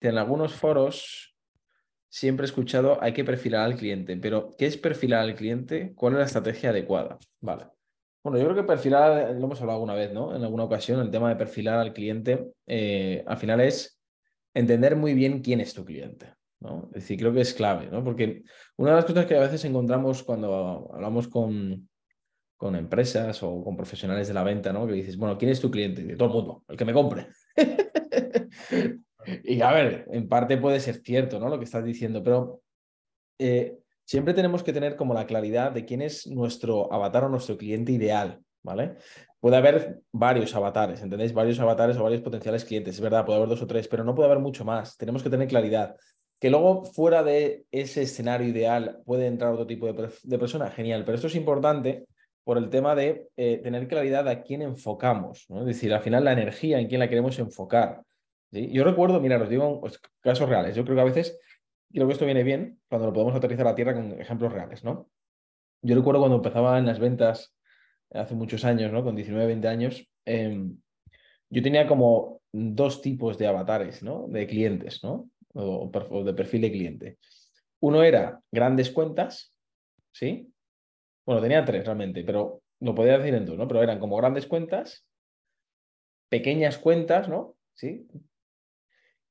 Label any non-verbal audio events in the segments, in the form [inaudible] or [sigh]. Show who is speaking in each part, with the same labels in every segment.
Speaker 1: en algunos foros siempre he escuchado hay que perfilar al cliente, pero ¿qué es perfilar al cliente? ¿Cuál es la estrategia adecuada? Vale. Bueno, yo creo que perfilar, lo hemos hablado alguna vez, ¿no? En alguna ocasión, el tema de perfilar al cliente, eh, al final es entender muy bien quién es tu cliente. ¿no? Es decir, creo que es clave, ¿no? Porque una de las cosas que a veces encontramos cuando hablamos con, con empresas o con profesionales de la venta, ¿no? Que dices, bueno, ¿quién es tu cliente? De todo el mundo, el que me compre. Y a ver, en parte puede ser cierto, ¿no? Lo que estás diciendo, pero eh, siempre tenemos que tener como la claridad de quién es nuestro avatar o nuestro cliente ideal, ¿vale? Puede haber varios avatares, ¿entendéis? Varios avatares o varios potenciales clientes, es verdad, puede haber dos o tres, pero no puede haber mucho más. Tenemos que tener claridad. Que luego fuera de ese escenario ideal puede entrar otro tipo de, de persona, genial, pero esto es importante por el tema de eh, tener claridad a quién enfocamos, ¿no? es decir, al final la energía en quién la queremos enfocar. Yo recuerdo, mira, os digo pues, casos reales, yo creo que a veces, creo que esto viene bien cuando lo podemos aterrizar a tierra con ejemplos reales, ¿no? Yo recuerdo cuando empezaba en las ventas hace muchos años, ¿no? Con 19, 20 años, em, yo tenía como dos tipos de avatares, ¿no? De clientes, ¿no? O, o de perfil de cliente. Uno era grandes cuentas, ¿sí? Bueno, tenía tres realmente, pero lo podía decir en dos, ¿no? Pero eran como grandes cuentas, pequeñas cuentas, ¿no? Sí.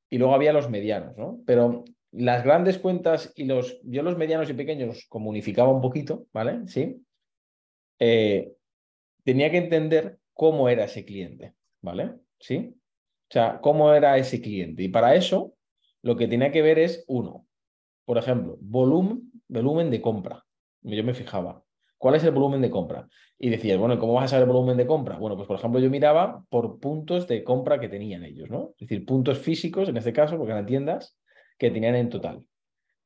Speaker 1: Y luego había los medianos, ¿no? Pero las grandes cuentas y los, yo los medianos y pequeños como un poquito, ¿vale? Sí. Eh, tenía que entender cómo era ese cliente, ¿vale? ¿Sí? O sea, cómo era ese cliente. Y para eso, lo que tenía que ver es, uno, por ejemplo, volumen, volumen de compra. Yo me fijaba. ¿Cuál es el volumen de compra? Y decías, bueno, ¿cómo vas a saber el volumen de compra? Bueno, pues por ejemplo, yo miraba por puntos de compra que tenían ellos, ¿no? Es decir, puntos físicos, en este caso, porque eran tiendas, que tenían en total.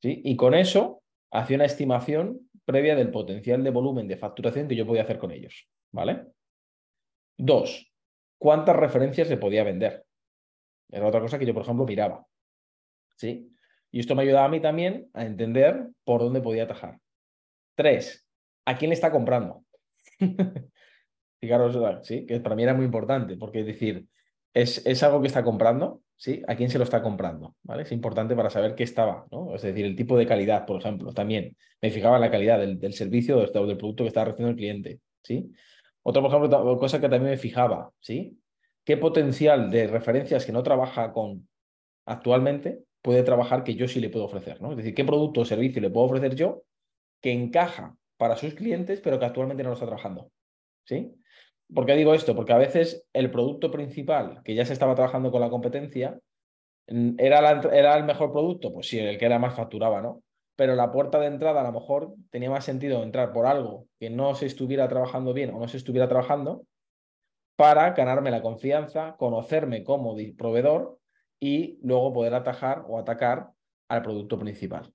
Speaker 1: ¿sí? Y con eso hacía una estimación previa del potencial de volumen de facturación que yo podía hacer con ellos, ¿vale? Dos, ¿cuántas referencias le podía vender? Era otra cosa que yo, por ejemplo, miraba. ¿Sí? Y esto me ayudaba a mí también a entender por dónde podía atajar. Tres, ¿a quién está comprando? [laughs] Fijaros, sí, que para mí era muy importante, porque es decir, es, es, algo que está comprando, ¿sí? ¿A quién se lo está comprando? ¿Vale? Es importante para saber qué estaba, ¿no? Es decir, el tipo de calidad, por ejemplo, también. Me fijaba en la calidad del, del servicio o del, producto que estaba recibiendo el cliente, ¿sí? Otra, por ejemplo, cosa que también me fijaba, ¿sí? ¿Qué potencial de referencias que no trabaja con actualmente puede trabajar que yo sí le puedo ofrecer, ¿no? Es decir, ¿qué producto o servicio le puedo ofrecer yo que encaja para sus clientes, pero que actualmente no lo está trabajando. ¿Sí? ¿Por qué digo esto? Porque a veces el producto principal, que ya se estaba trabajando con la competencia, mm, ¿era, era el mejor producto? Pues sí, el que era más facturaba, ¿no? Pero la puerta de entrada a lo mejor tenía más sentido entrar por algo que no se estuviera trabajando bien o no se estuviera trabajando para ganarme la confianza, conocerme como proveedor y luego poder atajar o atacar al producto principal.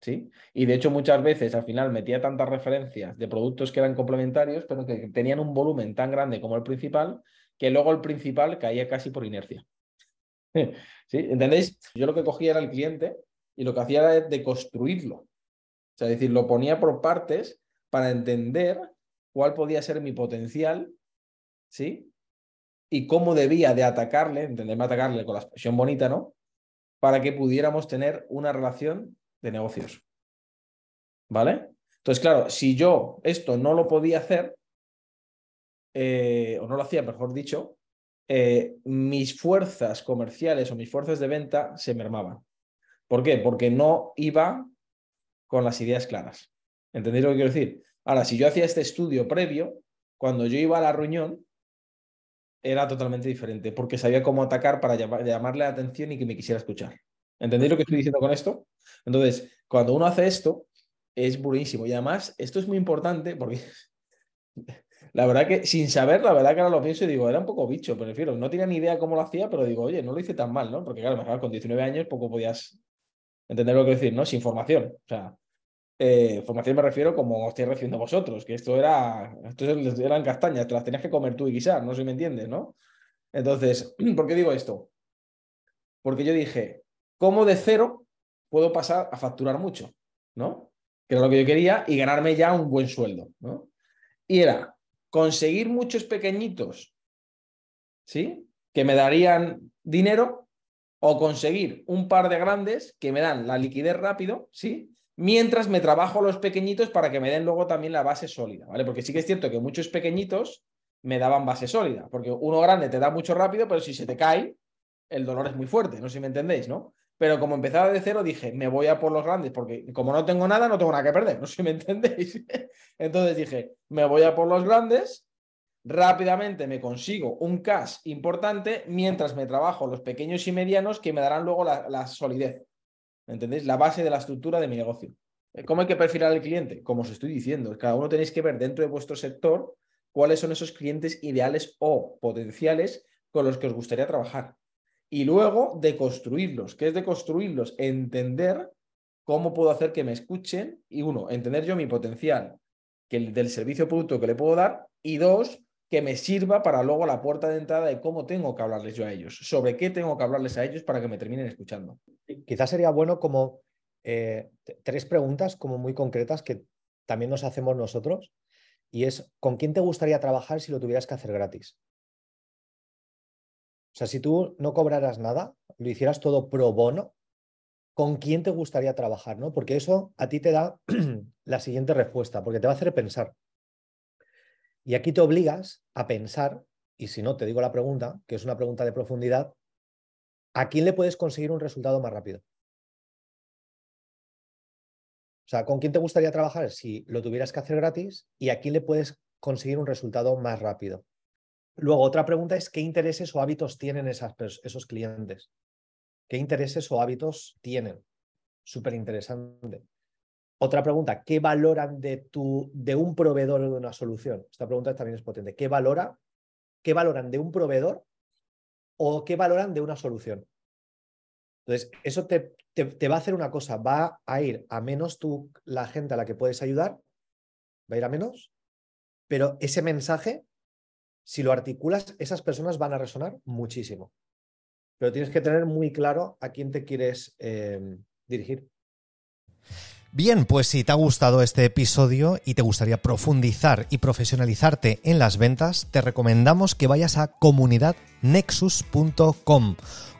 Speaker 1: ¿Sí? Y de hecho muchas veces al final metía tantas referencias de productos que eran complementarios, pero que tenían un volumen tan grande como el principal, que luego el principal caía casi por inercia. [laughs] ¿Sí? ¿Entendéis? Yo lo que cogía era el cliente y lo que hacía era de construirlo. O sea, es decir, lo ponía por partes para entender cuál podía ser mi potencial, ¿sí? Y cómo debía de atacarle, entenderme atacarle con la expresión bonita, ¿no? Para que pudiéramos tener una relación de negocios. ¿Vale? Entonces, claro, si yo esto no lo podía hacer, eh, o no lo hacía, mejor dicho, eh, mis fuerzas comerciales o mis fuerzas de venta se mermaban. ¿Por qué? Porque no iba con las ideas claras. ¿Entendéis lo que quiero decir? Ahora, si yo hacía este estudio previo, cuando yo iba a la reunión, era totalmente diferente, porque sabía cómo atacar para llamarle la atención y que me quisiera escuchar. ¿Entendéis lo que estoy diciendo con esto? Entonces, cuando uno hace esto, es buenísimo. Y además, esto es muy importante porque [laughs] la verdad que sin saber, la verdad que ahora lo pienso y digo, era un poco bicho, prefiero. No tenía ni idea cómo lo hacía, pero digo, oye, no lo hice tan mal, ¿no? Porque claro, con 19 años poco podías entender lo que decir, ¿no? Sin formación. O sea, eh, formación me refiero como estoy recibiendo vosotros, que esto era, esto eran castañas, te las tenías que comer tú y guisar, no sé si me entiendes, ¿no? Entonces, [clears throat] ¿por qué digo esto? Porque yo dije, cómo de cero puedo pasar a facturar mucho, ¿no? Que era lo que yo quería y ganarme ya un buen sueldo, ¿no? Y era conseguir muchos pequeñitos, ¿sí? Que me darían dinero o conseguir un par de grandes que me dan la liquidez rápido, ¿sí? Mientras me trabajo los pequeñitos para que me den luego también la base sólida, ¿vale? Porque sí que es cierto que muchos pequeñitos me daban base sólida, porque uno grande te da mucho rápido, pero si se te cae, el dolor es muy fuerte, no sé si me entendéis, ¿no? Pero como empezaba de cero, dije, me voy a por los grandes, porque como no tengo nada, no tengo nada que perder, no [laughs] sé si me entendéis. Entonces dije, me voy a por los grandes, rápidamente me consigo un cash importante mientras me trabajo los pequeños y medianos que me darán luego la, solidez. ¿Entendéis? La base de la estructura de mi negocio. ¿Cómo hay que perfilar al cliente? Como os estoy diciendo, cada uno tenéis que ver dentro de vuestro sector cuáles son esos clientes ideales o potenciales con los que os gustaría trabajar y luego de construirlos. ¿Qué es de construirlos? Entender cómo puedo hacer que me escuchen y uno, entender yo mi potencial que del servicio o producto que le puedo dar y dos, que me sirva para luego la puerta de entrada de cómo tengo que hablarles yo a ellos, sobre qué tengo que hablarles a ellos para que me terminen escuchando.
Speaker 2: Quizás sería bueno como eh, tres preguntas como muy concretas que también nos hacemos nosotros y es, ¿con quién te gustaría trabajar si lo tuvieras que hacer gratis? O sea, si tú no cobraras nada, lo hicieras todo pro bono, ¿con quién te gustaría trabajar? ¿no? Porque eso a ti te da [clears throat] la siguiente respuesta, porque te va a hacer pensar. Y aquí te obligas a pensar, y si no, te digo la pregunta, que es una pregunta de profundidad, ¿a quién le puedes conseguir un resultado más rápido? O sea, ¿con quién te gustaría trabajar si lo tuvieras que hacer gratis? ¿Y a quién le puedes conseguir un resultado más rápido? Luego, otra pregunta es qué intereses o hábitos tienen esos clientes. ¿Qué intereses o hábitos tienen? Súper interesante. Otra pregunta, ¿qué valoran de, tu, de un proveedor o de una solución? Esta pregunta también es potente. ¿Qué, valora, ¿Qué valoran de un proveedor o qué valoran de una solución? Entonces, eso te, te, va a hacer una cosa, va a ir a menos tú, la gente a la que puedes ayudar, va a ir a menos, pero ese mensaje si lo articulas, esas personas van a resonar muchísimo. Pero tienes que tener muy claro a quién te quieres eh, dirigir.
Speaker 3: Bien, pues si te ha gustado este episodio y te gustaría profundizar y profesionalizarte en las ventas, te recomendamos que vayas a comunidadnexus.com.